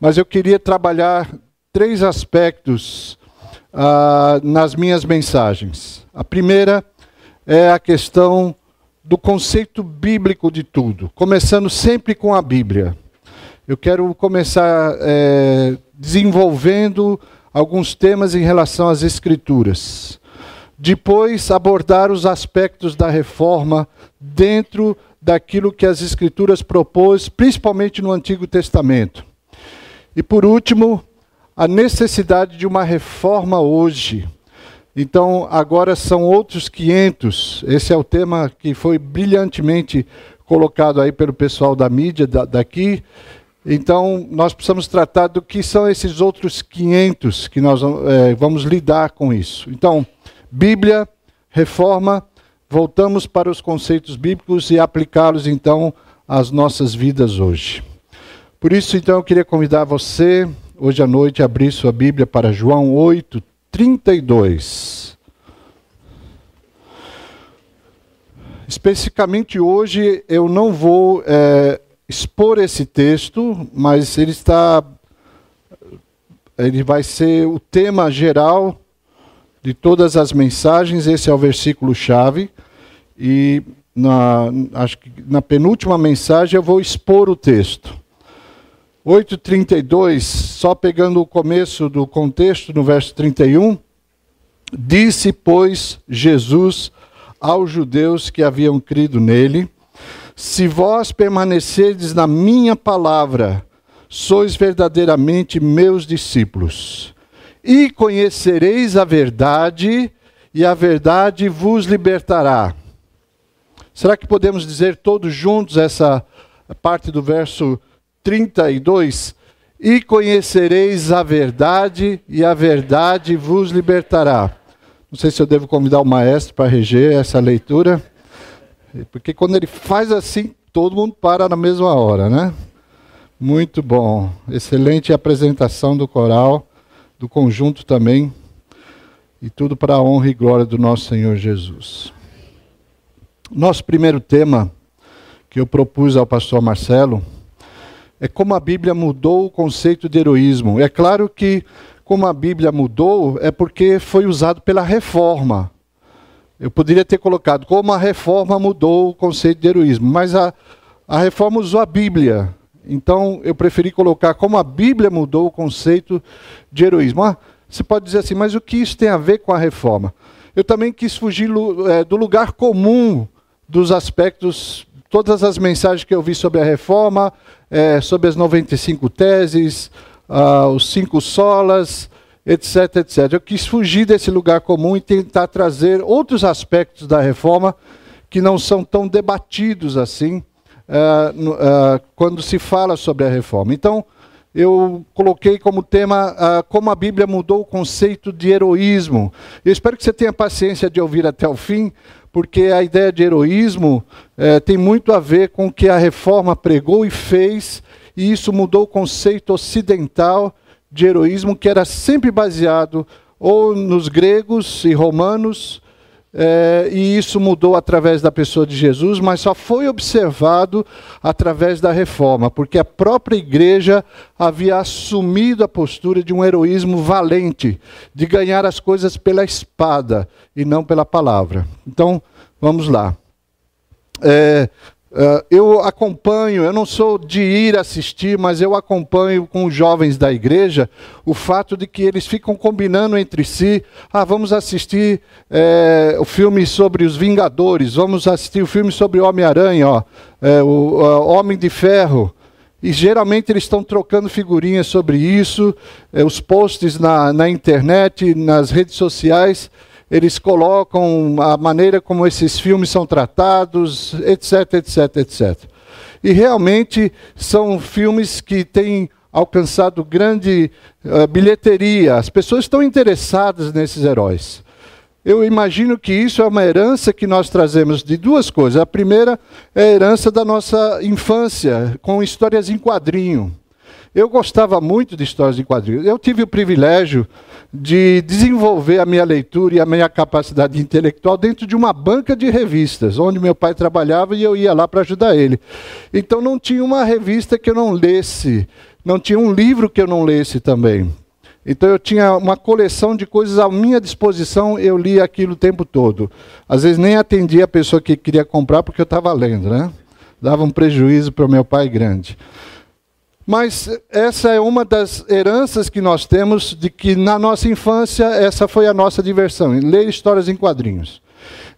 mas eu queria trabalhar três aspectos uh, nas minhas mensagens. A primeira é a questão do conceito bíblico de tudo, começando sempre com a Bíblia. Eu quero começar é, desenvolvendo alguns temas em relação às Escrituras. Depois, abordar os aspectos da reforma dentro daquilo que as Escrituras propôs, principalmente no Antigo Testamento. E por último, a necessidade de uma reforma hoje. Então, agora são outros 500. Esse é o tema que foi brilhantemente colocado aí pelo pessoal da mídia daqui. Então, nós precisamos tratar do que são esses outros 500 que nós é, vamos lidar com isso. Então, Bíblia, reforma, voltamos para os conceitos bíblicos e aplicá-los então às nossas vidas hoje. Por isso, então, eu queria convidar você hoje à noite a abrir sua Bíblia para João 8, 32. Especificamente hoje, eu não vou é, expor esse texto, mas ele está. Ele vai ser o tema geral de todas as mensagens, esse é o versículo chave. E na, acho que na penúltima mensagem eu vou expor o texto. 8,32, só pegando o começo do contexto, no verso 31, disse, pois, Jesus aos judeus que haviam crido nele: Se vós permanecerdes na minha palavra, sois verdadeiramente meus discípulos, e conhecereis a verdade, e a verdade vos libertará. Será que podemos dizer todos juntos essa parte do verso 32, e conhecereis a verdade, e a verdade vos libertará. Não sei se eu devo convidar o maestro para reger essa leitura, porque quando ele faz assim, todo mundo para na mesma hora, né? Muito bom. Excelente apresentação do coral, do conjunto também. E tudo para a honra e glória do nosso Senhor Jesus. Nosso primeiro tema que eu propus ao pastor Marcelo é como a Bíblia mudou o conceito de heroísmo. É claro que, como a Bíblia mudou, é porque foi usado pela reforma. Eu poderia ter colocado como a reforma mudou o conceito de heroísmo, mas a, a reforma usou a Bíblia. Então eu preferi colocar como a Bíblia mudou o conceito de heroísmo. Ah, você pode dizer assim, mas o que isso tem a ver com a reforma? Eu também quis fugir é, do lugar comum dos aspectos todas as mensagens que eu vi sobre a reforma, é, sobre as 95 teses, ah, os cinco solas, etc, etc. Eu quis fugir desse lugar comum e tentar trazer outros aspectos da reforma que não são tão debatidos assim ah, ah, quando se fala sobre a reforma. Então, eu coloquei como tema uh, como a Bíblia mudou o conceito de heroísmo. Eu espero que você tenha paciência de ouvir até o fim, porque a ideia de heroísmo eh, tem muito a ver com o que a reforma pregou e fez, e isso mudou o conceito ocidental de heroísmo, que era sempre baseado ou nos gregos e romanos, é, e isso mudou através da pessoa de Jesus, mas só foi observado através da reforma, porque a própria igreja havia assumido a postura de um heroísmo valente, de ganhar as coisas pela espada e não pela palavra. Então, vamos lá. É, eu acompanho, eu não sou de ir assistir, mas eu acompanho com os jovens da igreja o fato de que eles ficam combinando entre si: ah, vamos assistir é, o filme sobre os Vingadores, vamos assistir o filme sobre Homem-Aranha, ó, é, o Homem de Ferro. E geralmente eles estão trocando figurinhas sobre isso, é, os posts na, na internet, nas redes sociais eles colocam a maneira como esses filmes são tratados, etc, etc, etc. E realmente são filmes que têm alcançado grande uh, bilheteria. As pessoas estão interessadas nesses heróis. Eu imagino que isso é uma herança que nós trazemos de duas coisas. A primeira é a herança da nossa infância, com histórias em quadrinho. Eu gostava muito de histórias em quadrinhos. Eu tive o privilégio de desenvolver a minha leitura e a minha capacidade intelectual dentro de uma banca de revistas, onde meu pai trabalhava e eu ia lá para ajudar ele. Então não tinha uma revista que eu não lesse não tinha um livro que eu não lesse também. Então eu tinha uma coleção de coisas à minha disposição, eu lia aquilo o tempo todo. Às vezes nem atendia a pessoa que queria comprar porque eu estava lendo, né? Dava um prejuízo para o meu pai grande. Mas essa é uma das heranças que nós temos de que na nossa infância essa foi a nossa diversão, ler histórias em quadrinhos.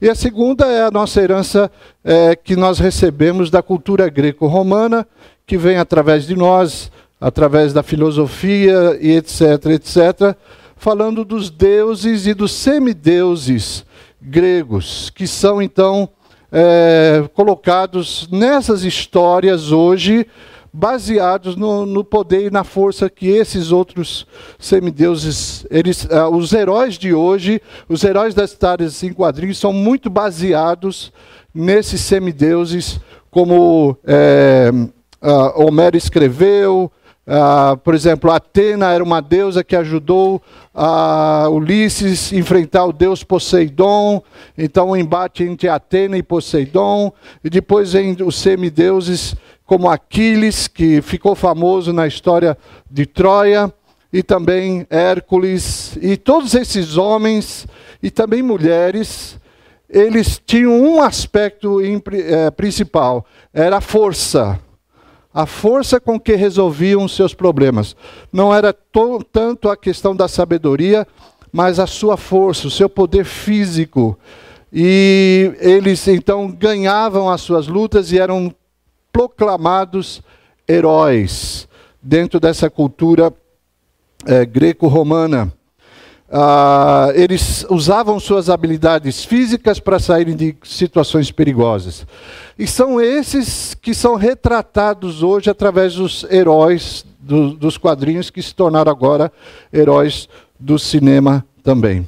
E a segunda é a nossa herança é, que nós recebemos da cultura greco-romana, que vem através de nós, através da filosofia e etc, etc, falando dos deuses e dos semideuses gregos, que são então é, colocados nessas histórias hoje, baseados no, no, poder e na força que esses outros semideuses, eles, uh, os heróis de hoje, os heróis das histórias em quadrinhos, são muito baseados nesses semideuses, como é, uh, Homero escreveu, Uh, por exemplo, Atena era uma deusa que ajudou a Ulisses enfrentar o deus Poseidon. Então, o embate entre Atena e Poseidon. E depois vem os semideuses como Aquiles, que ficou famoso na história de Troia. E também Hércules. E todos esses homens, e também mulheres, eles tinham um aspecto eh, principal: era a força a força com que resolviam seus problemas. Não era tanto a questão da sabedoria, mas a sua força, o seu poder físico. E eles então ganhavam as suas lutas e eram proclamados heróis dentro dessa cultura é, greco-romana. Ah, eles usavam suas habilidades físicas para saírem de situações perigosas. E são esses que são retratados hoje através dos heróis do, dos quadrinhos que se tornaram agora heróis do cinema também.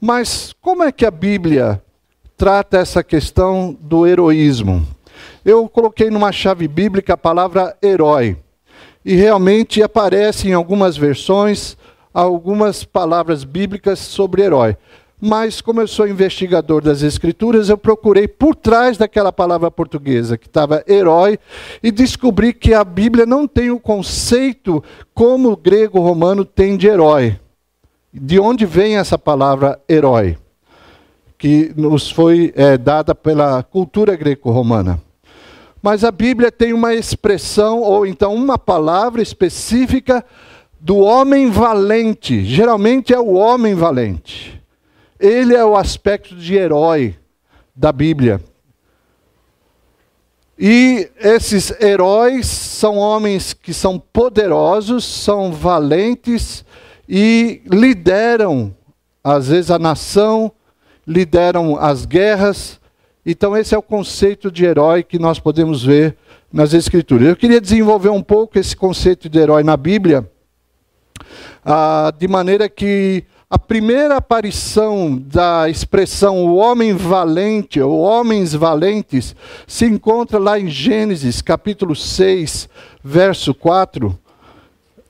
Mas como é que a Bíblia trata essa questão do heroísmo? Eu coloquei numa chave bíblica a palavra herói. E realmente aparece em algumas versões algumas palavras bíblicas sobre herói. Mas, como eu sou investigador das Escrituras, eu procurei por trás daquela palavra portuguesa, que estava herói, e descobri que a Bíblia não tem o conceito como o grego-romano tem de herói. De onde vem essa palavra herói? Que nos foi é, dada pela cultura greco-romana. Mas a Bíblia tem uma expressão, ou então uma palavra específica do homem valente. Geralmente é o homem valente. Ele é o aspecto de herói da Bíblia. E esses heróis são homens que são poderosos, são valentes e lideram, às vezes, a nação, lideram as guerras. Então, esse é o conceito de herói que nós podemos ver nas Escrituras. Eu queria desenvolver um pouco esse conceito de herói na Bíblia ah, de maneira que a primeira aparição da expressão o homem valente, ou homens valentes, se encontra lá em Gênesis, capítulo 6, verso 4.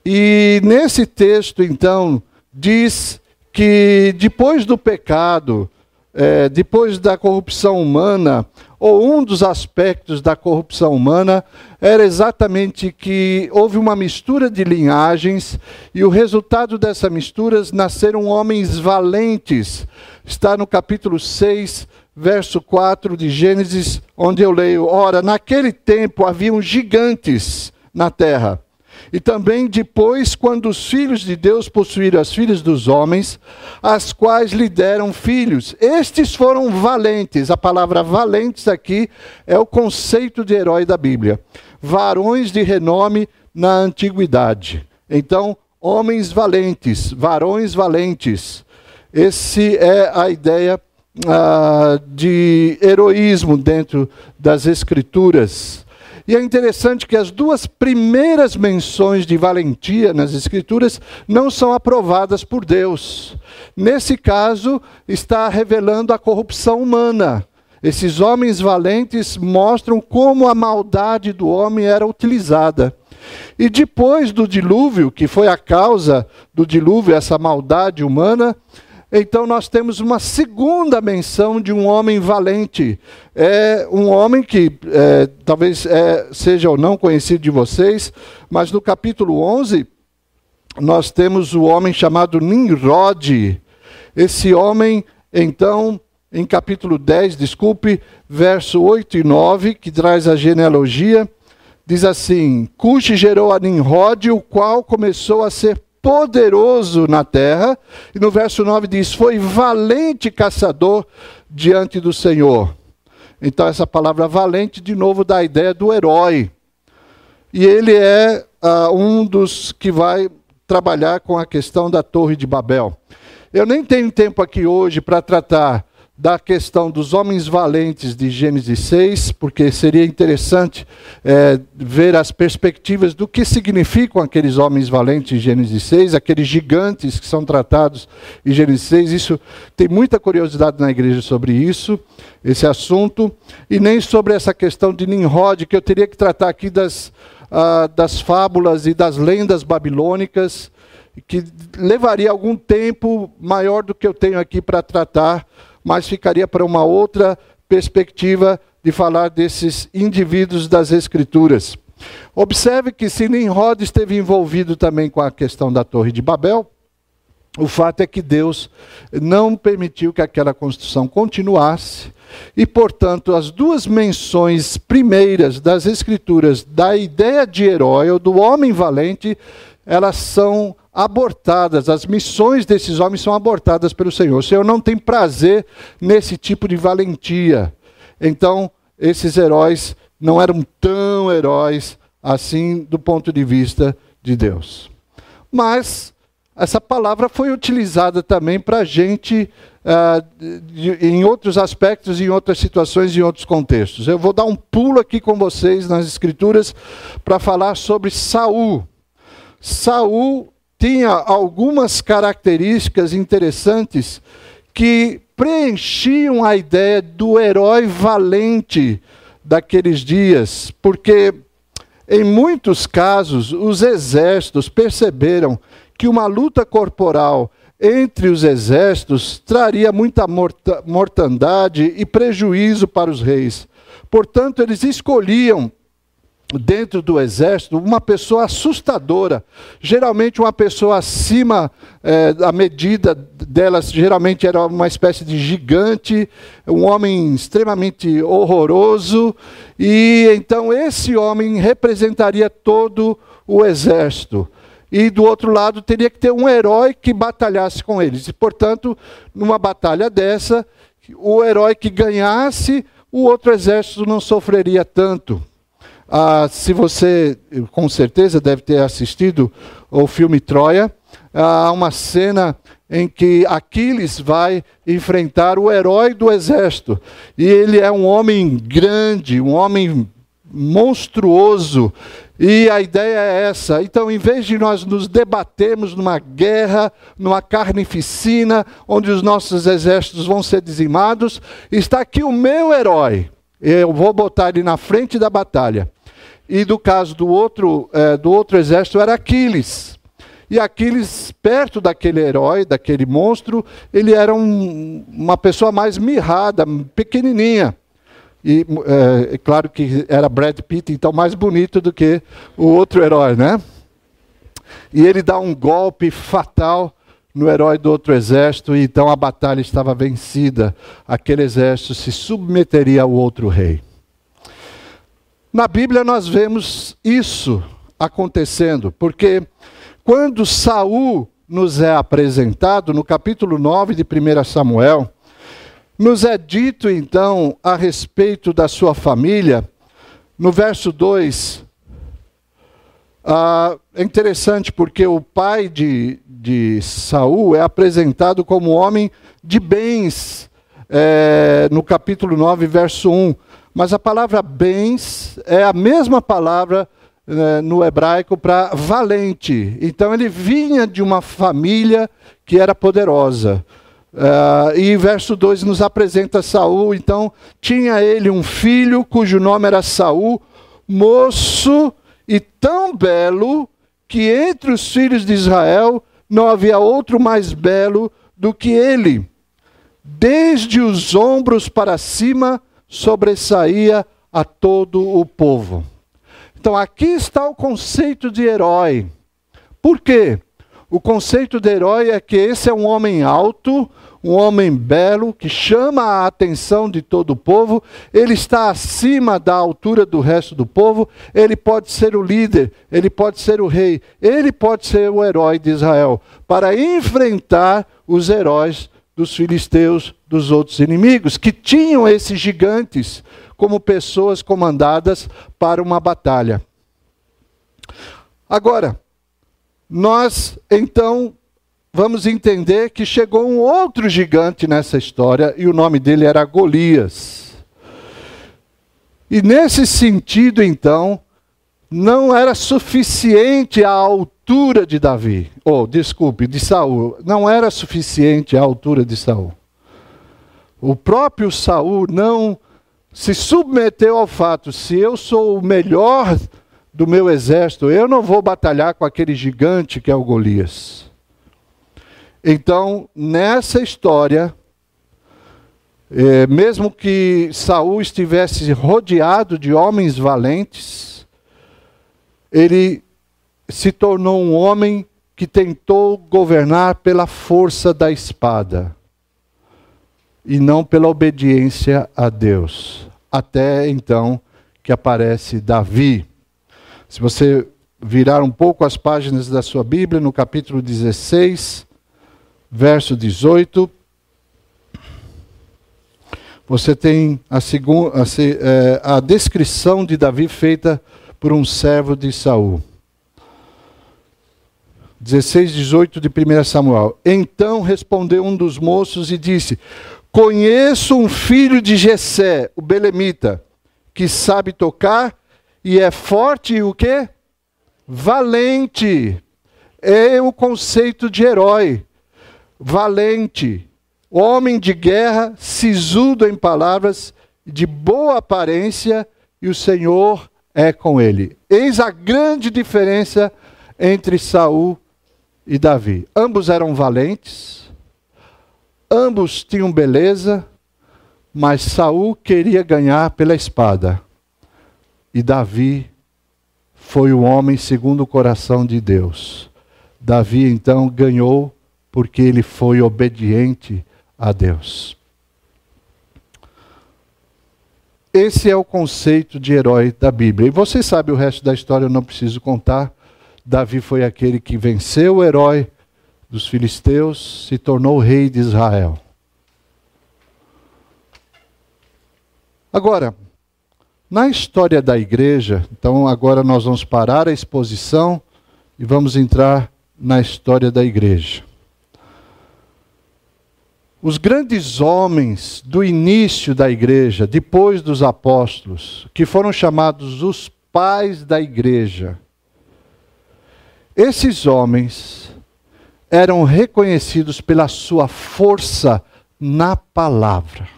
E nesse texto, então, diz que depois do pecado, é, depois da corrupção humana, ou um dos aspectos da corrupção humana, era exatamente que houve uma mistura de linhagens e o resultado dessa mistura nasceram homens valentes. Está no capítulo 6, verso 4 de Gênesis, onde eu leio: Ora, naquele tempo haviam gigantes na terra e também depois, quando os filhos de Deus possuíram as filhas dos homens, as quais lhe deram filhos. Estes foram valentes. A palavra valentes aqui é o conceito de herói da Bíblia. Varões de renome na antiguidade. Então, homens valentes, varões valentes. Esse é a ideia ah, de heroísmo dentro das Escrituras. E é interessante que as duas primeiras menções de valentia nas Escrituras não são aprovadas por Deus. Nesse caso, está revelando a corrupção humana. Esses homens valentes mostram como a maldade do homem era utilizada. E depois do dilúvio, que foi a causa do dilúvio, essa maldade humana, então nós temos uma segunda menção de um homem valente. É um homem que é, talvez é, seja ou não conhecido de vocês, mas no capítulo 11 nós temos o homem chamado Nimrod. Esse homem, então, em capítulo 10, desculpe, verso 8 e 9, que traz a genealogia, diz assim: Cuxi gerou a Nimrod, o qual começou a ser poderoso na terra. E no verso 9 diz: Foi valente caçador diante do Senhor. Então, essa palavra valente, de novo, dá a ideia do herói. E ele é uh, um dos que vai trabalhar com a questão da Torre de Babel. Eu nem tenho tempo aqui hoje para tratar da questão dos homens valentes de Gênesis 6, porque seria interessante é, ver as perspectivas do que significam aqueles homens valentes de Gênesis 6, aqueles gigantes que são tratados em Gênesis 6. Isso tem muita curiosidade na igreja sobre isso, esse assunto, e nem sobre essa questão de Nimrod, que eu teria que tratar aqui das, uh, das fábulas e das lendas babilônicas, que levaria algum tempo maior do que eu tenho aqui para tratar mas ficaria para uma outra perspectiva de falar desses indivíduos das Escrituras. Observe que se Nimrod esteve envolvido também com a questão da Torre de Babel, o fato é que Deus não permitiu que aquela construção continuasse, e, portanto, as duas menções primeiras das Escrituras da ideia de herói ou do homem valente, elas são abortadas, as missões desses homens são abortadas pelo Senhor. O Senhor não tem prazer nesse tipo de valentia. Então, esses heróis não eram tão heróis assim do ponto de vista de Deus. Mas essa palavra foi utilizada também para a gente uh, de, em outros aspectos, em outras situações, em outros contextos. Eu vou dar um pulo aqui com vocês nas Escrituras para falar sobre Saul. Saul tinha algumas características interessantes que preenchiam a ideia do herói valente daqueles dias, porque em muitos casos os exércitos perceberam que uma luta corporal entre os exércitos traria muita mortandade e prejuízo para os reis. Portanto, eles escolhiam dentro do exército uma pessoa assustadora, geralmente uma pessoa acima é, da medida delas, geralmente era uma espécie de gigante, um homem extremamente horroroso, e então esse homem representaria todo o exército. E do outro lado teria que ter um herói que batalhasse com eles. E, portanto, numa batalha dessa, o herói que ganhasse, o outro exército não sofreria tanto. Ah, se você, com certeza, deve ter assistido o filme Troia, há uma cena em que Aquiles vai enfrentar o herói do exército. E ele é um homem grande, um homem monstruoso. E a ideia é essa. Então, em vez de nós nos debatermos numa guerra, numa carnificina, onde os nossos exércitos vão ser dizimados, está aqui o meu herói. Eu vou botar ele na frente da batalha. E do caso do outro, é, do outro exército era Aquiles. E Aquiles, perto daquele herói, daquele monstro, ele era um, uma pessoa mais mirrada, pequenininha. E é, é, claro que era Brad Pitt, então mais bonito do que o outro herói, né? E ele dá um golpe fatal no herói do outro exército, e então a batalha estava vencida. Aquele exército se submeteria ao outro rei. Na Bíblia nós vemos isso acontecendo, porque quando Saul nos é apresentado no capítulo 9 de 1 Samuel, nos é dito então a respeito da sua família, no verso 2, ah, é interessante porque o pai de, de Saul é apresentado como homem de bens, é, no capítulo 9, verso 1. Mas a palavra bens é a mesma palavra né, no hebraico para valente. Então ele vinha de uma família que era poderosa. Uh, e verso 2 nos apresenta Saul, então tinha ele um filho cujo nome era Saul, moço e tão belo que entre os filhos de Israel não havia outro mais belo do que ele. Desde os ombros para cima sobressaía a todo o povo. Então aqui está o conceito de herói. Por quê? O conceito de herói é que esse é um homem alto, um homem belo, que chama a atenção de todo o povo, ele está acima da altura do resto do povo, ele pode ser o líder, ele pode ser o rei, ele pode ser o herói de Israel, para enfrentar os heróis dos filisteus, dos outros inimigos, que tinham esses gigantes como pessoas comandadas para uma batalha. Agora, nós então vamos entender que chegou um outro gigante nessa história e o nome dele era Golias. E nesse sentido, então, não era suficiente a altura de Davi, ou desculpe, de Saul, não era suficiente a altura de Saul. O próprio Saul não se submeteu ao fato, se eu sou o melhor do meu exército, eu não vou batalhar com aquele gigante que é o Golias. Então, nessa história, é, mesmo que Saul estivesse rodeado de homens valentes, ele se tornou um homem que tentou governar pela força da espada e não pela obediência a Deus. Até então que aparece Davi. Se você virar um pouco as páginas da sua Bíblia, no capítulo 16, verso 18. Você tem a, segunda, a, é, a descrição de Davi feita por um servo de Saul. 16, 18 de 1 Samuel. Então respondeu um dos moços e disse: Conheço um filho de Jessé, o belemita, que sabe tocar e é forte e o quê? Valente. É o conceito de herói valente, homem de guerra, sisudo em palavras, de boa aparência, e o Senhor é com ele. Eis a grande diferença entre Saul e Davi. Ambos eram valentes, ambos tinham beleza, mas Saul queria ganhar pela espada. E Davi foi o homem segundo o coração de Deus. Davi então ganhou porque ele foi obediente a Deus. Esse é o conceito de herói da Bíblia. E você sabe o resto da história, eu não preciso contar. Davi foi aquele que venceu o herói dos filisteus, se tornou rei de Israel. Agora, na história da igreja, então agora nós vamos parar a exposição e vamos entrar na história da igreja. Os grandes homens do início da igreja, depois dos apóstolos, que foram chamados os pais da igreja, esses homens eram reconhecidos pela sua força na palavra.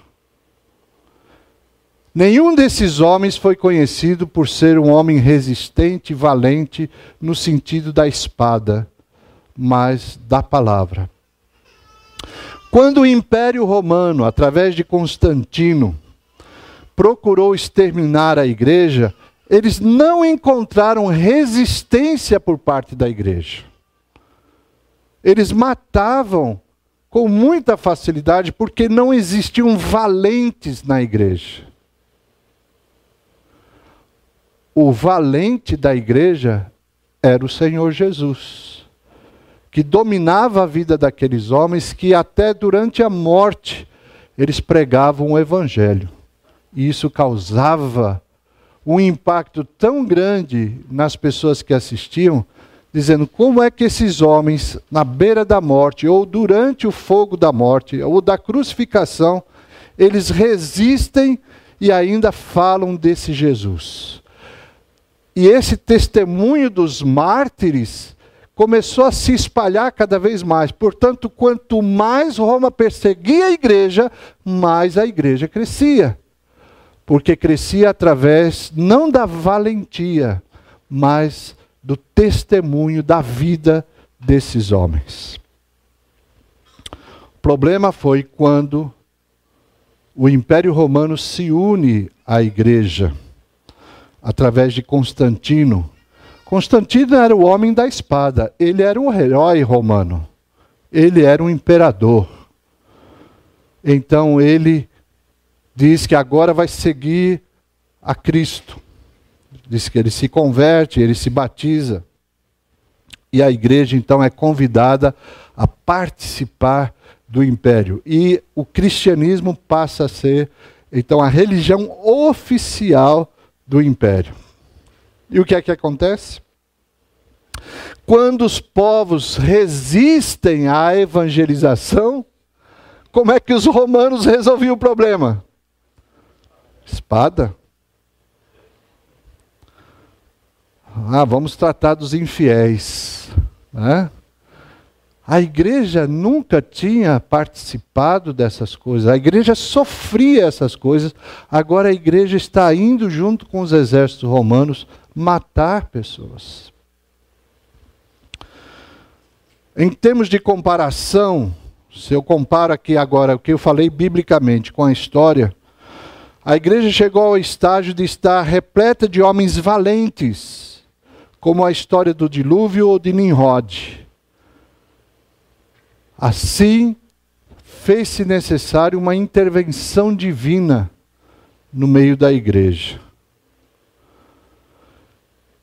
Nenhum desses homens foi conhecido por ser um homem resistente e valente no sentido da espada, mas da palavra. Quando o Império Romano, através de Constantino, procurou exterminar a igreja, eles não encontraram resistência por parte da igreja. Eles matavam com muita facilidade porque não existiam valentes na igreja. O valente da igreja era o Senhor Jesus que dominava a vida daqueles homens, que até durante a morte eles pregavam o Evangelho. E isso causava um impacto tão grande nas pessoas que assistiam, dizendo como é que esses homens, na beira da morte, ou durante o fogo da morte, ou da crucificação, eles resistem e ainda falam desse Jesus. E esse testemunho dos mártires começou a se espalhar cada vez mais. Portanto, quanto mais Roma perseguia a igreja, mais a igreja crescia. Porque crescia através não da valentia, mas do testemunho da vida desses homens. problema foi quando o Império Romano se une à igreja através de Constantino. Constantino era o homem da espada, ele era um herói romano, ele era um imperador. Então ele diz que agora vai seguir a Cristo. Diz que ele se converte, ele se batiza. E a igreja então é convidada a participar do império. E o cristianismo passa a ser então a religião oficial do império. E o que é que acontece? Quando os povos resistem à evangelização, como é que os romanos resolviam o problema? Espada. Ah, vamos tratar dos infiéis. Né? A igreja nunca tinha participado dessas coisas. A igreja sofria essas coisas. Agora a igreja está indo junto com os exércitos romanos matar pessoas. Em termos de comparação, se eu comparo aqui agora o que eu falei biblicamente com a história, a igreja chegou ao estágio de estar repleta de homens valentes como a história do dilúvio ou de Nimrod. Assim, fez-se necessário uma intervenção divina no meio da igreja.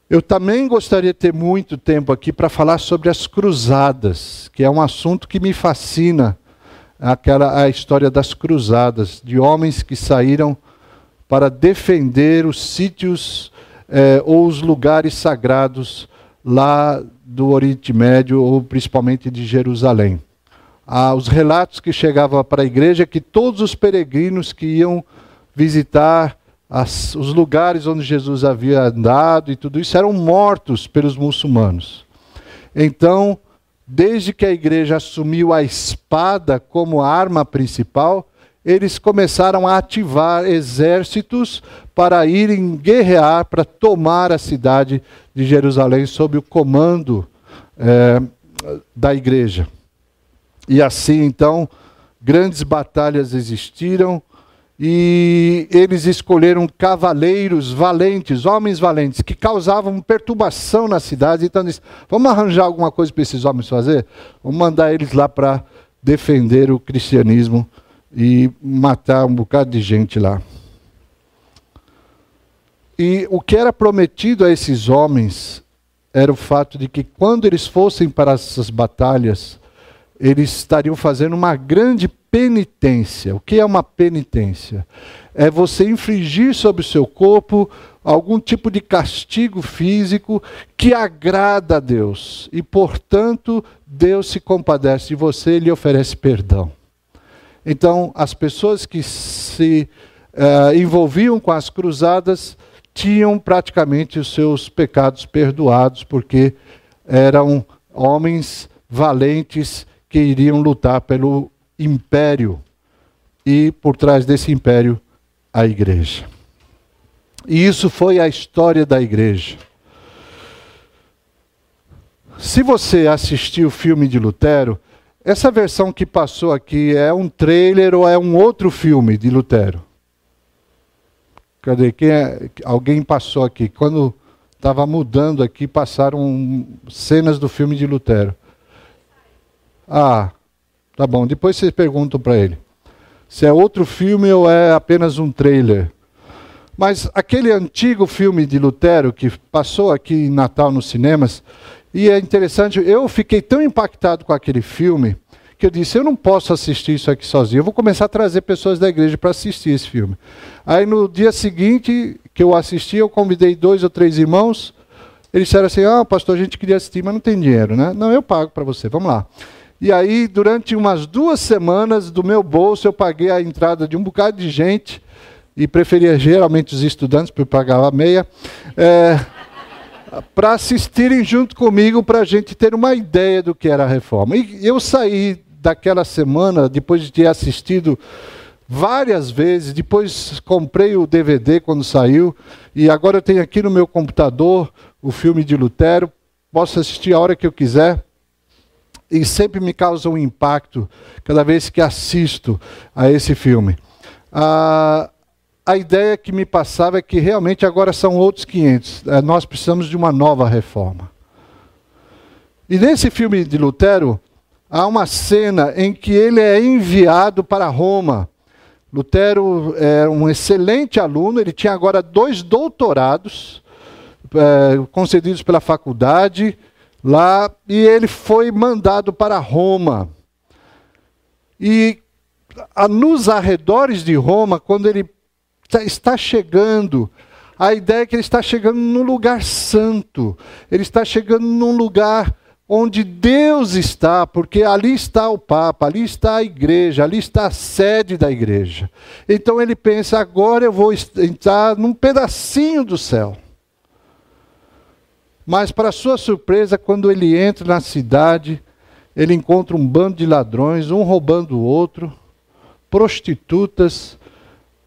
Eu também gostaria de ter muito tempo aqui para falar sobre as cruzadas, que é um assunto que me fascina, aquela a história das cruzadas, de homens que saíram para defender os sítios é, ou os lugares sagrados lá do Oriente Médio, ou principalmente de Jerusalém. Ah, os relatos que chegavam para a igreja é que todos os peregrinos que iam visitar as, os lugares onde Jesus havia andado e tudo isso eram mortos pelos muçulmanos. Então, desde que a igreja assumiu a espada como arma principal, eles começaram a ativar exércitos para irem guerrear, para tomar a cidade de Jerusalém sob o comando é, da igreja. E assim, então, grandes batalhas existiram e eles escolheram cavaleiros valentes, homens valentes, que causavam perturbação na cidade. Então, disse, vamos arranjar alguma coisa para esses homens fazer? Vamos mandar eles lá para defender o cristianismo e matar um bocado de gente lá. E o que era prometido a esses homens era o fato de que quando eles fossem para essas batalhas, eles estariam fazendo uma grande penitência. O que é uma penitência? É você infligir sobre o seu corpo algum tipo de castigo físico que agrada a Deus. E, portanto, Deus se compadece de você e lhe oferece perdão. Então, as pessoas que se uh, envolviam com as cruzadas tinham praticamente os seus pecados perdoados, porque eram homens valentes que iriam lutar pelo império e por trás desse império a igreja. E isso foi a história da igreja. Se você assistiu o filme de Lutero, essa versão que passou aqui é um trailer ou é um outro filme de Lutero? Cadê? Quem é? Alguém passou aqui. Quando estava mudando aqui, passaram cenas do filme de Lutero. Ah, tá bom. Depois vocês perguntam para ele se é outro filme ou é apenas um trailer. Mas aquele antigo filme de Lutero que passou aqui em Natal nos cinemas, e é interessante, eu fiquei tão impactado com aquele filme que eu disse: eu não posso assistir isso aqui sozinho, eu vou começar a trazer pessoas da igreja para assistir esse filme. Aí no dia seguinte que eu assisti, eu convidei dois ou três irmãos. Eles disseram assim: ah, pastor, a gente queria assistir, mas não tem dinheiro, né? Não, eu pago para você, vamos lá. E aí, durante umas duas semanas, do meu bolso, eu paguei a entrada de um bocado de gente, e preferia geralmente os estudantes, porque pagava meia. É, para assistirem junto comigo, para a gente ter uma ideia do que era a reforma. E eu saí daquela semana, depois de ter assistido várias vezes, depois comprei o DVD quando saiu, e agora eu tenho aqui no meu computador o filme de Lutero, posso assistir a hora que eu quiser. e sempre me causa um impacto cada vez que assisto a esse filme. A, a ideia que me passava é que realmente agora são outros 500. É, nós precisamos de uma nova reforma. E nesse filme de Lutero, há uma cena em que ele é enviado para Roma. Lutero é um excelente aluno, ele tinha agora dois doutorados é, concedidos pela faculdade lá, e ele foi mandado para Roma. E nos arredores de Roma, quando ele está chegando, a ideia é que ele está chegando num lugar santo, ele está chegando num lugar onde Deus está, porque ali está o Papa, ali está a igreja, ali está a sede da igreja. Então ele pensa: agora eu vou entrar num pedacinho do céu. Mas, para sua surpresa, quando ele entra na cidade, ele encontra um bando de ladrões, um roubando o outro, prostitutas,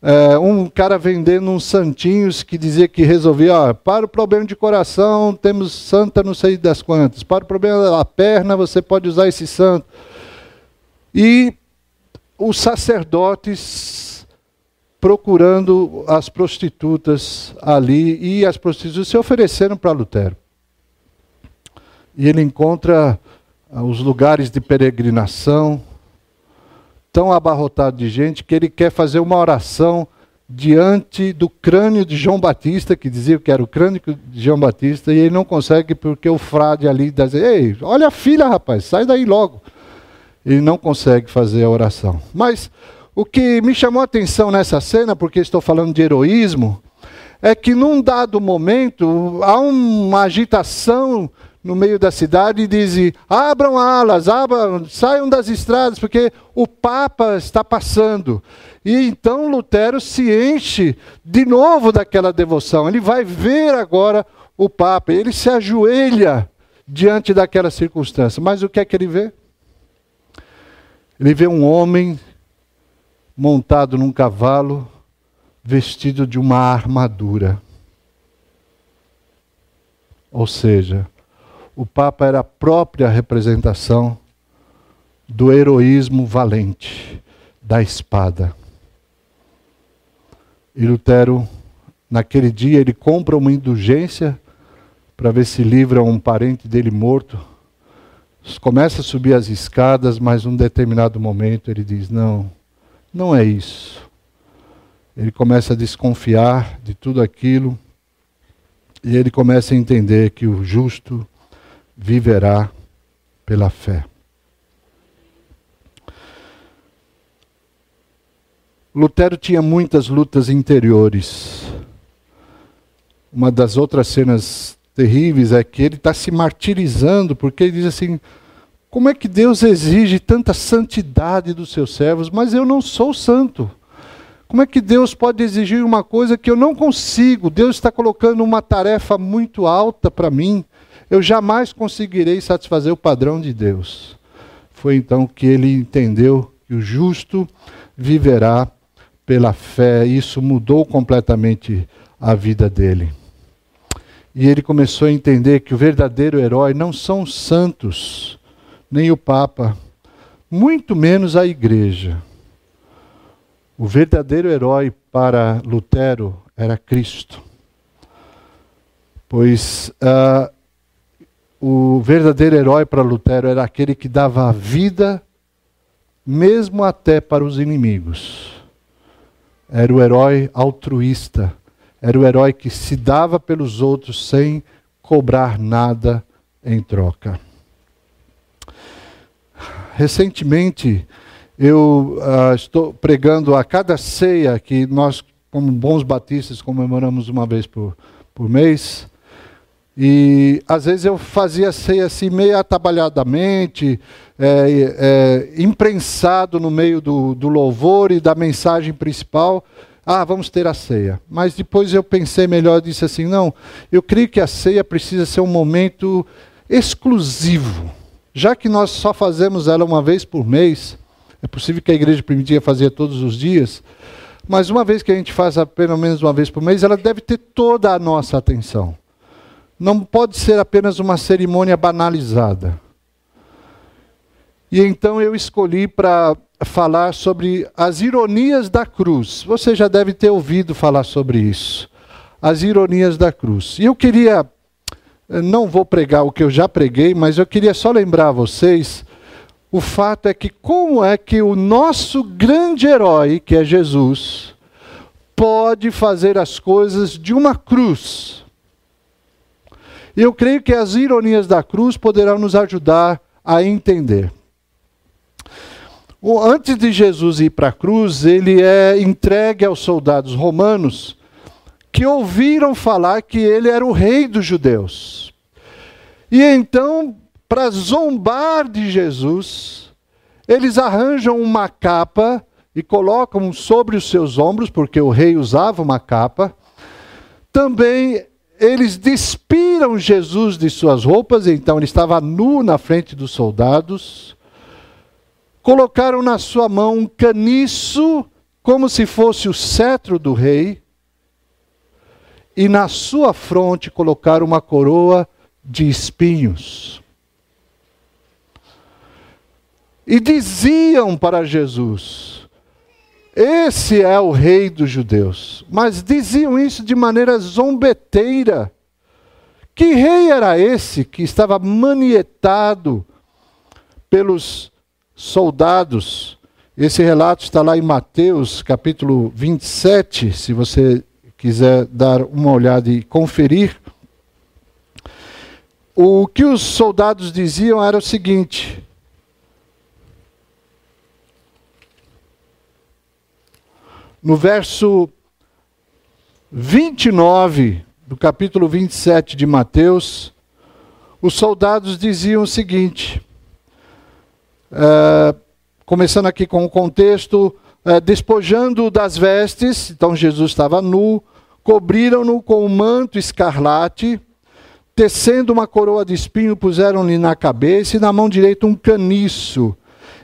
é, um cara vendendo uns santinhos que dizia que resolvia, ó, para o problema de coração, temos santa não sei das quantas, para o problema da perna, você pode usar esse santo. E os sacerdotes procurando as prostitutas ali, e as prostitutas se ofereceram para Lutero. E ele encontra ah, os lugares de peregrinação, tão abarrotado de gente que ele quer fazer uma oração diante do crânio de João Batista, que dizia que era o crânio de João Batista, e ele não consegue porque o frade ali diz: Ei, olha a filha, rapaz, sai daí logo. Ele não consegue fazer a oração. Mas o que me chamou a atenção nessa cena, porque estou falando de heroísmo, é que num dado momento há uma agitação no meio da cidade e dizem: abram alas, abram, saiam das estradas, porque o Papa está passando. E então Lutero se enche de novo daquela devoção. Ele vai ver agora o Papa, ele se ajoelha diante daquela circunstância. Mas o que é que ele vê? Ele vê um homem montado num cavalo, vestido de uma armadura. Ou seja, o Papa era a própria representação do heroísmo valente, da espada. E Lutero, naquele dia, ele compra uma indulgência para ver se livra um parente dele morto. Começa a subir as escadas, mas num determinado momento ele diz: Não, não é isso. Ele começa a desconfiar de tudo aquilo e ele começa a entender que o justo viverá pela fé. Lutero tinha muitas lutas interiores. Uma das outras cenas terríveis é que ele está se martirizando, porque ele diz assim: como é que Deus exige tanta santidade dos seus servos, mas eu não sou santo? Como é que Deus pode exigir uma coisa que eu não consigo? Deus está colocando uma tarefa muito alta para mim eu jamais conseguirei satisfazer o padrão de Deus. Foi então que ele entendeu que o justo viverá pela fé. Isso mudou completamente a vida dele. E ele começou a entender que o verdadeiro herói não são os santos, nem o Papa, muito menos a igreja. O verdadeiro herói para Lutero era Cristo. Pois uh, o verdadeiro herói para Lutero era aquele que dava a vida, mesmo até para os inimigos. Era o herói altruísta, era o herói que se dava pelos outros sem cobrar nada em troca. Recentemente, eu uh, estou pregando a cada ceia que nós, como bons batistas, comemoramos uma vez por, por mês. E às vezes eu fazia ceia assim, meio atabalhadamente, é, é, imprensado no meio do, do louvor e da mensagem principal. Ah, vamos ter a ceia. Mas depois eu pensei melhor e disse assim: não, eu creio que a ceia precisa ser um momento exclusivo. Já que nós só fazemos ela uma vez por mês, é possível que a igreja primitiva fazia todos os dias, mas uma vez que a gente faz pelo menos uma vez por mês, ela deve ter toda a nossa atenção não pode ser apenas uma cerimônia banalizada. E então eu escolhi para falar sobre as ironias da cruz. Você já deve ter ouvido falar sobre isso. As ironias da cruz. E eu queria, não vou pregar o que eu já preguei, mas eu queria só lembrar a vocês o fato é que como é que o nosso grande herói, que é Jesus, pode fazer as coisas de uma cruz. E eu creio que as ironias da cruz poderão nos ajudar a entender. Antes de Jesus ir para a cruz, ele é entregue aos soldados romanos que ouviram falar que ele era o rei dos judeus. E então para zombar de Jesus, eles arranjam uma capa e colocam sobre os seus ombros, porque o rei usava uma capa. Também eles despiram Jesus de suas roupas, então ele estava nu na frente dos soldados. Colocaram na sua mão um caniço, como se fosse o cetro do rei. E na sua fronte colocaram uma coroa de espinhos. E diziam para Jesus: Esse é o rei dos judeus. Mas diziam isso de maneira zombeteira. Que rei era esse que estava manietado pelos soldados? Esse relato está lá em Mateus, capítulo 27, se você quiser dar uma olhada e conferir. O que os soldados diziam era o seguinte: no verso 29 do capítulo 27 de Mateus, os soldados diziam o seguinte, é, começando aqui com o contexto, é, despojando das vestes, então Jesus estava nu, cobriram-no com um manto escarlate, tecendo uma coroa de espinho, puseram-lhe na cabeça e na mão direita um caniço.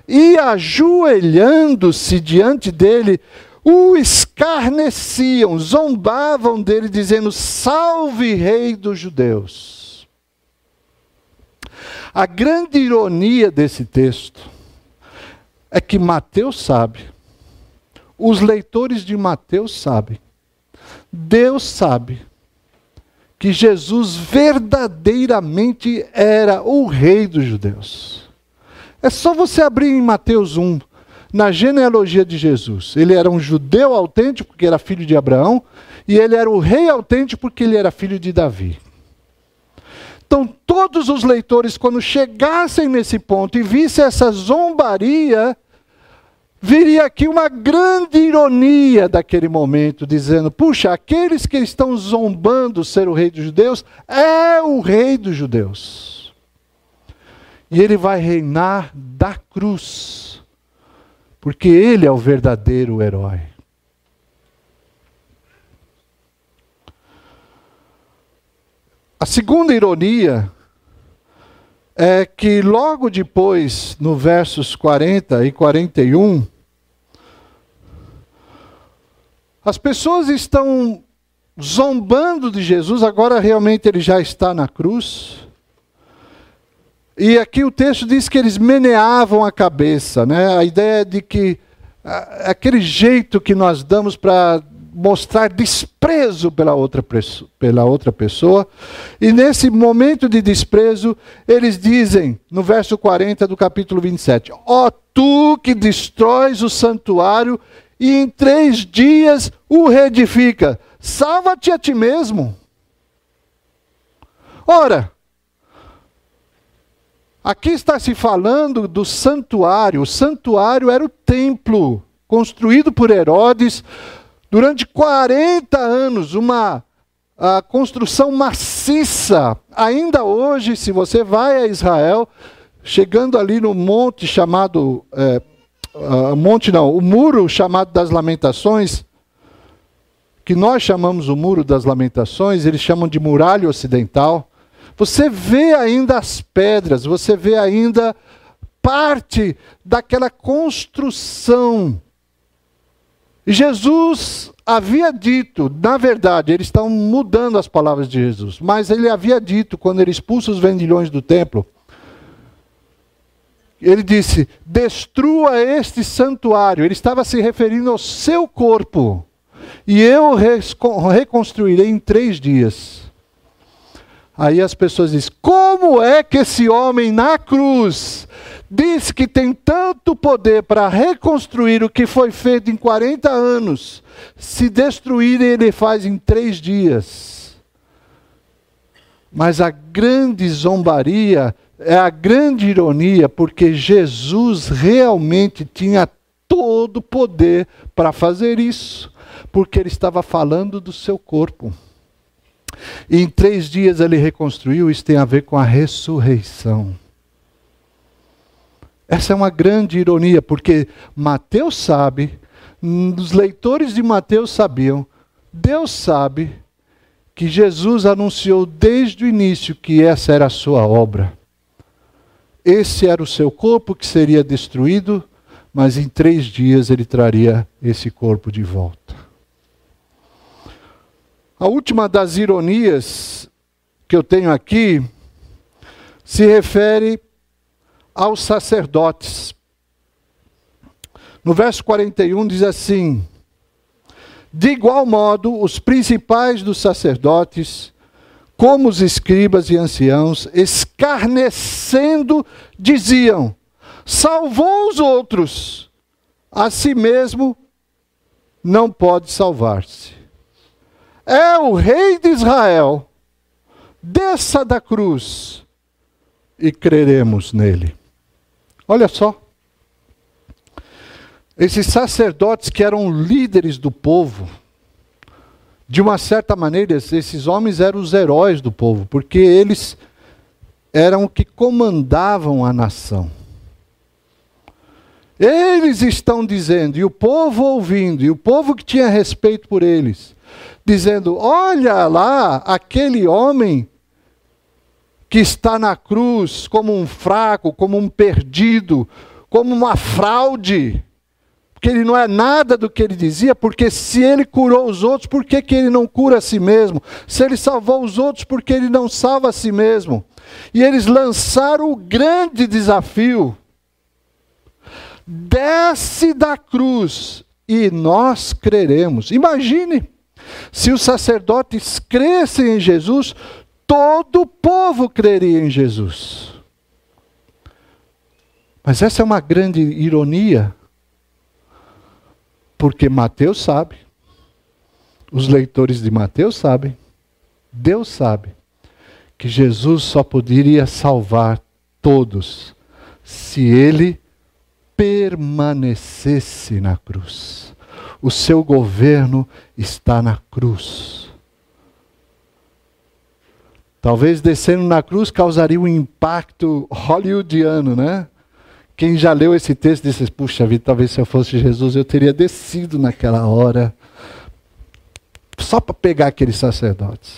E ajoelhando-se diante dele, o escarneciam, zombavam dele, dizendo: Salve, Rei dos Judeus. A grande ironia desse texto é que Mateus sabe, os leitores de Mateus sabem, Deus sabe que Jesus verdadeiramente era o Rei dos Judeus. É só você abrir em Mateus 1 na genealogia de Jesus. Ele era um judeu autêntico, porque era filho de Abraão, e ele era o rei autêntico, porque ele era filho de Davi. Então, todos os leitores, quando chegassem nesse ponto e vissem essa zombaria, viria aqui uma grande ironia daquele momento, dizendo: puxa, aqueles que estão zombando ser o rei dos judeus é o rei dos judeus. E ele vai reinar da cruz porque ele é o verdadeiro herói. A segunda ironia é que logo depois, no versos 40 e 41, as pessoas estão zombando de Jesus, agora realmente ele já está na cruz. E aqui o texto diz que eles meneavam a cabeça, né? A ideia de que aquele jeito que nós damos para mostrar desprezo pela outra, pela outra pessoa. E nesse momento de desprezo, eles dizem, no verso 40 do capítulo 27, ó oh, tu que destróis o santuário e em três dias o reedifica, salva-te a ti mesmo. Ora, Aqui está se falando do santuário. O santuário era o templo construído por Herodes durante 40 anos, uma construção maciça. Ainda hoje, se você vai a Israel, chegando ali no monte chamado é, monte não, o muro chamado das Lamentações, que nós chamamos o muro das Lamentações, eles chamam de muralha ocidental. Você vê ainda as pedras, você vê ainda parte daquela construção. Jesus havia dito, na verdade, eles estão mudando as palavras de Jesus, mas ele havia dito, quando ele expulsa os vendilhões do templo, Ele disse: destrua este santuário. Ele estava se referindo ao seu corpo. E eu reconstruirei em três dias. Aí as pessoas dizem: como é que esse homem na cruz diz que tem tanto poder para reconstruir o que foi feito em 40 anos, se destruir ele faz em três dias? Mas a grande zombaria é a grande ironia, porque Jesus realmente tinha todo o poder para fazer isso, porque ele estava falando do seu corpo. E em três dias ele reconstruiu, isso tem a ver com a ressurreição. Essa é uma grande ironia, porque Mateus sabe, os leitores de Mateus sabiam, Deus sabe que Jesus anunciou desde o início que essa era a sua obra. Esse era o seu corpo que seria destruído, mas em três dias ele traria esse corpo de volta. A última das ironias que eu tenho aqui se refere aos sacerdotes. No verso 41 diz assim: De igual modo, os principais dos sacerdotes, como os escribas e anciãos, escarnecendo, diziam: Salvou os outros, a si mesmo não pode salvar-se é o rei de Israel, desça da cruz e creremos nele. Olha só. Esses sacerdotes que eram líderes do povo, de uma certa maneira, esses homens eram os heróis do povo, porque eles eram que comandavam a nação. Eles estão dizendo, e o povo ouvindo, e o povo que tinha respeito por eles, dizendo: Olha lá, aquele homem que está na cruz como um fraco, como um perdido, como uma fraude. Porque ele não é nada do que ele dizia, porque se ele curou os outros, por que, que ele não cura a si mesmo? Se ele salvou os outros, por que ele não salva a si mesmo? E eles lançaram o grande desafio: desce da cruz e nós creremos. Imagine se os sacerdotes crescem em Jesus, todo o povo creria em Jesus. Mas essa é uma grande ironia, porque Mateus sabe, os leitores de Mateus sabem, Deus sabe, que Jesus só poderia salvar todos se ele permanecesse na cruz o seu governo está na cruz. Talvez descendo na cruz causaria um impacto hollywoodiano, né? Quem já leu esse texto disse: Puxa vida, talvez se eu fosse Jesus eu teria descido naquela hora, só para pegar aqueles sacerdotes.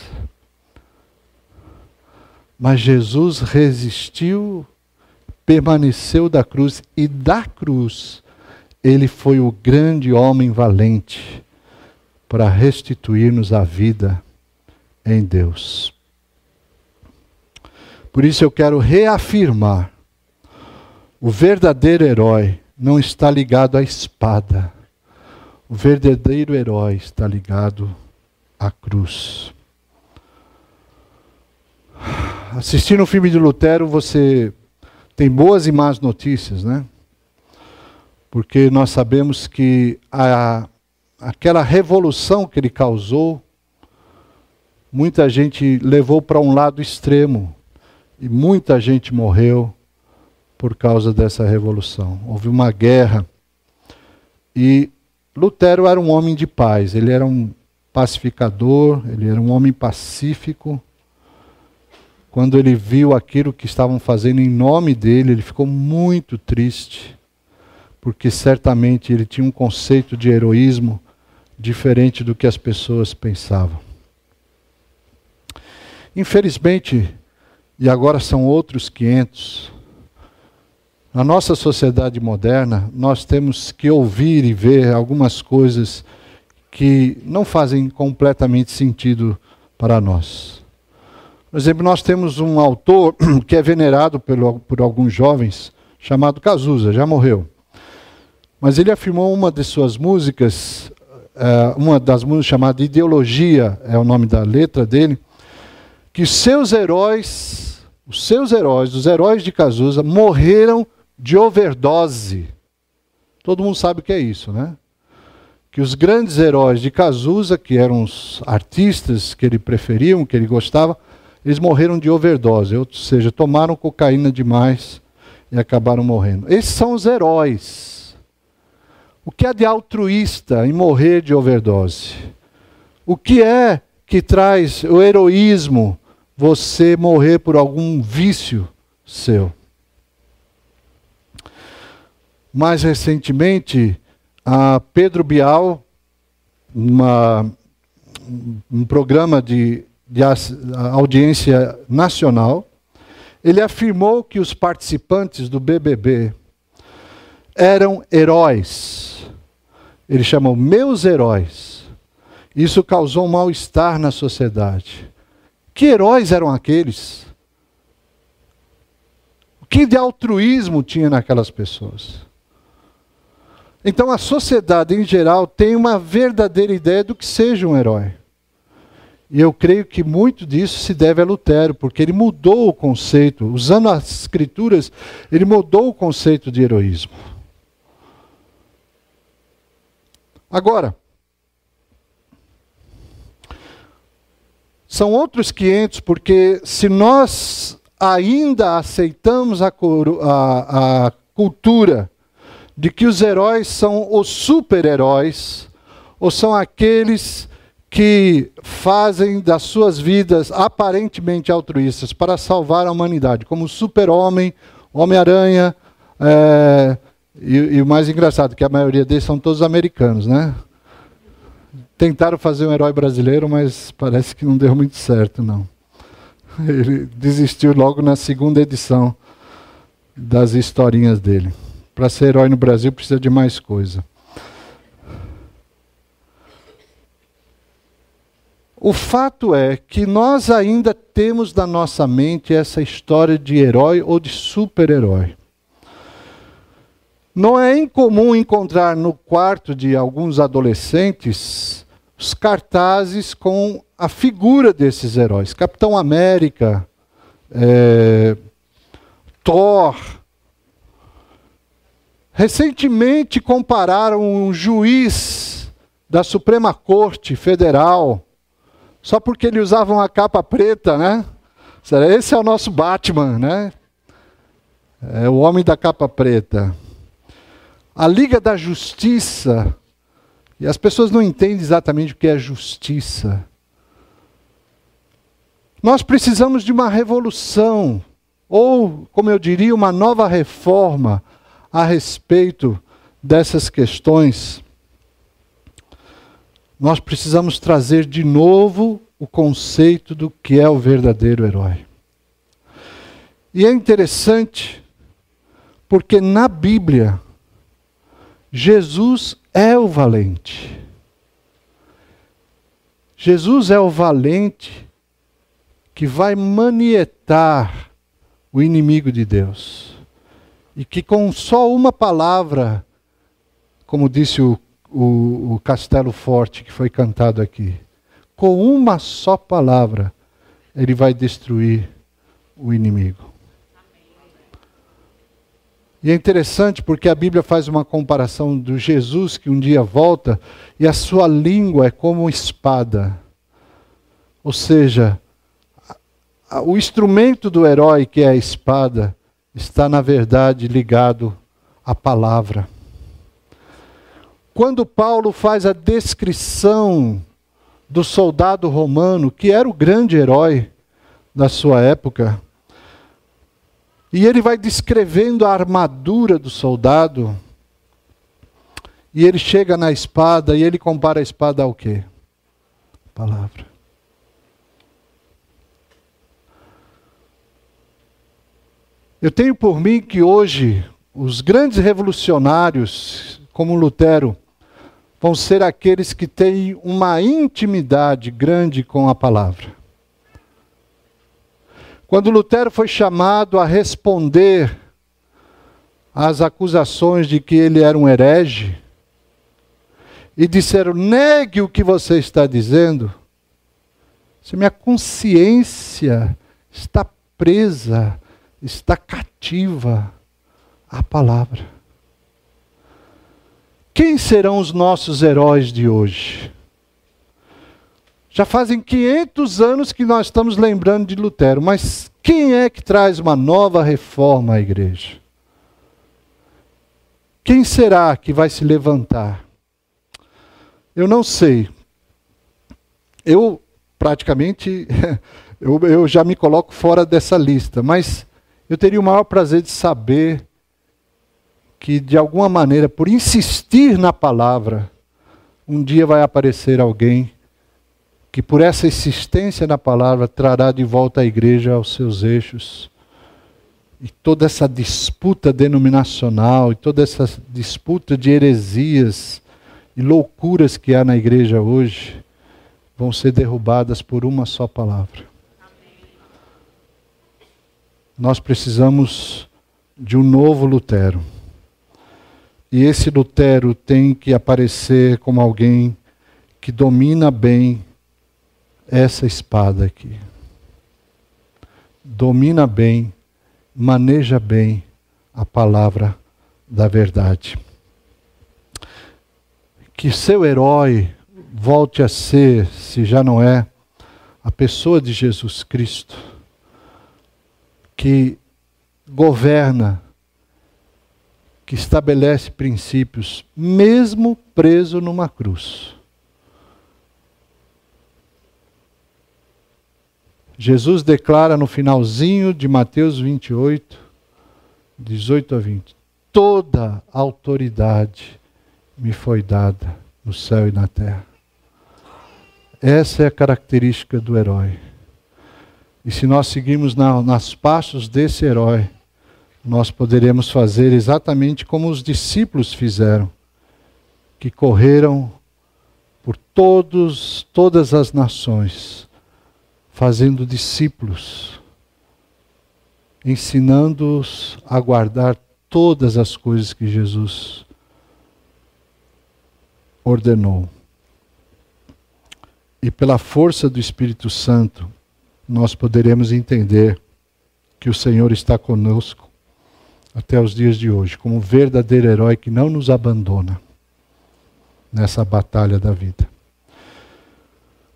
Mas Jesus resistiu, permaneceu da cruz, e da cruz ele foi o grande homem valente para restituir-nos a vida em Deus. Por isso eu quero reafirmar: o verdadeiro herói não está ligado à espada. O verdadeiro herói está ligado à cruz. Assistindo o filme de Lutero, você tem boas e más notícias, né? Porque nós sabemos que a, aquela revolução que ele causou, muita gente levou para um lado extremo e muita gente morreu por causa dessa revolução. Houve uma guerra e Lutero era um homem de paz, ele era um pacificador, ele era um homem pacífico. Quando ele viu aquilo que estavam fazendo em nome dele, ele ficou muito triste porque certamente ele tinha um conceito de heroísmo diferente do que as pessoas pensavam. Infelizmente, e agora são outros 500, na nossa sociedade moderna, nós temos que ouvir e ver algumas coisas que não fazem completamente sentido para nós. Por exemplo, nós temos um autor que é venerado por, alguns jovens, chamado Cazuza, já morreu. Mas ele afirmou uma de suas músicas, eh, uma das músicas chamada Ideologia, é o nome da letra dele, que seus heróis, os seus heróis, os heróis de Cazuza, morreram de overdose. Todo mundo sabe o que é isso, né? Que os grandes heróis de Cazuza, que eram os artistas que ele preferiam, que ele gostava, eles morreram de overdose, ou seja, tomaram cocaína demais e acabaram morrendo. Esses são os heróis. O que é de altruísta em morrer de overdose? O que é que traz o heroísmo você morrer por algum vício seu. Mais recentemente, a Pedro Bial, uma, um programa de, de audiência nacional, ele afirmou que os participantes do BBB eram heróis. Ele chamou meus heróis. Isso causou um mal-estar na sociedade. Que heróis eram aqueles? O que de altruísmo tinha naquelas pessoas? Então a sociedade em geral tem uma verdadeira ideia do que seja um herói. E eu creio que muito disso se deve a Lutero, porque ele mudou o conceito, usando as escrituras, ele mudou o conceito de heroísmo. Agora, São outros 500, porque se nós ainda aceitamos a, a, a cultura de que os heróis são os super-heróis, ou são aqueles que fazem das suas vidas aparentemente altruístas para salvar a humanidade, como o Super-Homem, Homem-Aranha, é, e, e, o mais engraçado, que a maioria deles são todos americanos, né? Tentaram fazer um herói brasileiro, mas parece que não deu muito certo, não. Ele desistiu logo na segunda edição das historinhas dele. Para ser herói no Brasil precisa de mais coisa. O fato é que nós ainda temos na nossa mente essa história de herói ou de super-herói. Não é incomum encontrar no quarto de alguns adolescentes os cartazes com a figura desses heróis. Capitão América, é, Thor. Recentemente compararam um juiz da Suprema Corte Federal, só porque ele usava uma capa preta, né? Esse é o nosso Batman, né? É o homem da capa preta. A Liga da Justiça e as pessoas não entendem exatamente o que é justiça. Nós precisamos de uma revolução, ou, como eu diria, uma nova reforma a respeito dessas questões. Nós precisamos trazer de novo o conceito do que é o verdadeiro herói. E é interessante, porque na Bíblia, Jesus é o valente. Jesus é o valente que vai manietar o inimigo de Deus. E que com só uma palavra, como disse o, o, o Castelo Forte que foi cantado aqui, com uma só palavra, ele vai destruir o inimigo. E é interessante porque a Bíblia faz uma comparação do Jesus que um dia volta e a sua língua é como espada. Ou seja, o instrumento do herói, que é a espada, está na verdade ligado à palavra. Quando Paulo faz a descrição do soldado romano, que era o grande herói da sua época, e ele vai descrevendo a armadura do soldado. E ele chega na espada e ele compara a espada ao quê? Palavra. Eu tenho por mim que hoje os grandes revolucionários, como Lutero, vão ser aqueles que têm uma intimidade grande com a palavra. Quando Lutero foi chamado a responder as acusações de que ele era um herege e disseram: negue o que você está dizendo, se minha consciência está presa, está cativa à palavra. Quem serão os nossos heróis de hoje? Já fazem 500 anos que nós estamos lembrando de Lutero, mas quem é que traz uma nova reforma à igreja? Quem será que vai se levantar? Eu não sei. Eu praticamente eu, eu já me coloco fora dessa lista, mas eu teria o maior prazer de saber que de alguma maneira, por insistir na palavra, um dia vai aparecer alguém que por essa insistência na palavra trará de volta a igreja aos seus eixos. E toda essa disputa denominacional, e toda essa disputa de heresias e loucuras que há na igreja hoje, vão ser derrubadas por uma só palavra. Nós precisamos de um novo Lutero. E esse Lutero tem que aparecer como alguém que domina bem essa espada aqui. Domina bem, maneja bem a palavra da verdade. Que seu herói volte a ser, se já não é, a pessoa de Jesus Cristo, que governa que estabelece princípios, mesmo preso numa cruz. Jesus declara no finalzinho de Mateus 28, 18 a 20: Toda autoridade me foi dada no céu e na terra. Essa é a característica do herói. E se nós seguirmos na, nas passos desse herói, nós poderemos fazer exatamente como os discípulos fizeram, que correram por todos, todas as nações, fazendo discípulos, ensinando-os a guardar todas as coisas que Jesus ordenou. E pela força do Espírito Santo, nós poderemos entender que o Senhor está conosco até os dias de hoje, como um verdadeiro herói que não nos abandona nessa batalha da vida.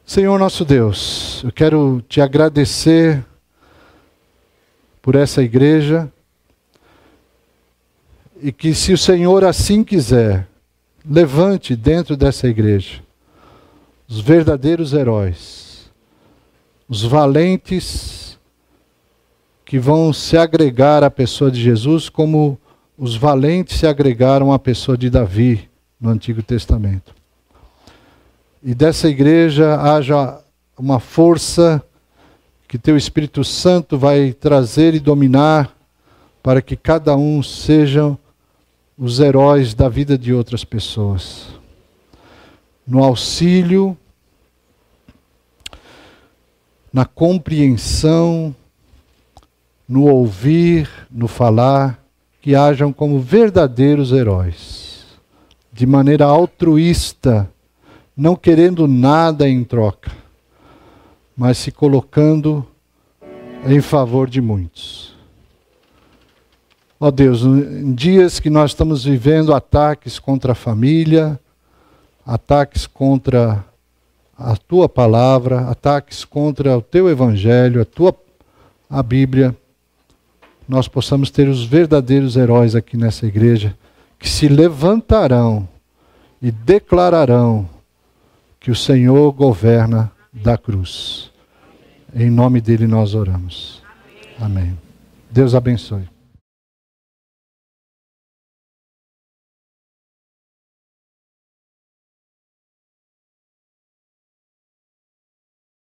Senhor nosso Deus, eu quero te agradecer por essa igreja e que, se o Senhor assim quiser, levante dentro dessa igreja os verdadeiros heróis, os valentes que vão se agregar à pessoa de Jesus como os valentes se agregaram à pessoa de Davi no Antigo Testamento. E dessa igreja haja uma força que teu Espírito Santo vai trazer e dominar para que cada um sejam os heróis da vida de outras pessoas. No auxílio, na compreensão, no ouvir, no falar, que hajam como verdadeiros heróis, de maneira altruísta, não querendo nada em troca, mas se colocando em favor de muitos. Ó oh Deus, em dias que nós estamos vivendo ataques contra a família, ataques contra a tua palavra, ataques contra o teu evangelho, a tua a Bíblia, nós possamos ter os verdadeiros heróis aqui nessa igreja que se levantarão e declararão que o Senhor governa da cruz. Em nome dele nós oramos. Amém. Deus abençoe.